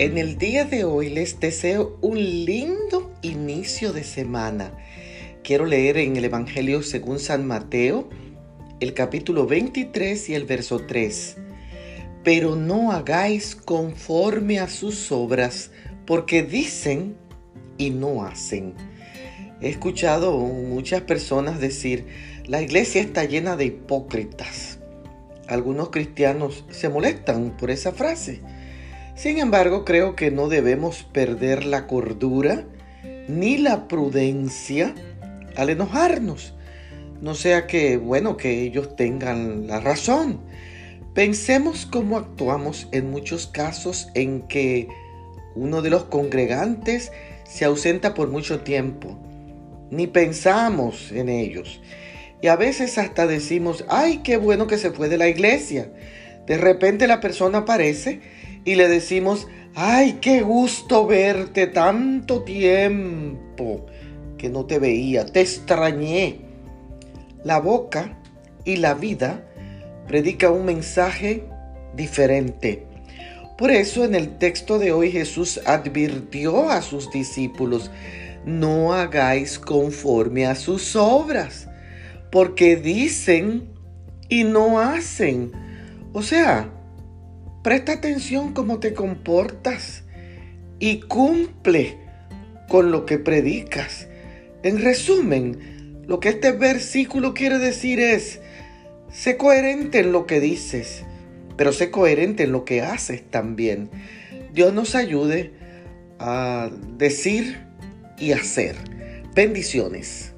En el día de hoy les deseo un lindo inicio de semana. Quiero leer en el Evangelio según San Mateo, el capítulo 23 y el verso 3. Pero no hagáis conforme a sus obras, porque dicen y no hacen. He escuchado muchas personas decir, la iglesia está llena de hipócritas. Algunos cristianos se molestan por esa frase sin embargo, creo que no debemos perder la cordura ni la prudencia al enojarnos. No sea que, bueno, que ellos tengan la razón. Pensemos cómo actuamos en muchos casos en que uno de los congregantes se ausenta por mucho tiempo. Ni pensamos en ellos. Y a veces hasta decimos, ay, qué bueno que se fue de la iglesia. De repente la persona aparece y le decimos, ay, qué gusto verte tanto tiempo que no te veía, te extrañé. La boca y la vida predica un mensaje diferente. Por eso en el texto de hoy Jesús advirtió a sus discípulos, no hagáis conforme a sus obras, porque dicen y no hacen. O sea, Presta atención cómo te comportas y cumple con lo que predicas. En resumen, lo que este versículo quiere decir es, sé coherente en lo que dices, pero sé coherente en lo que haces también. Dios nos ayude a decir y hacer. Bendiciones.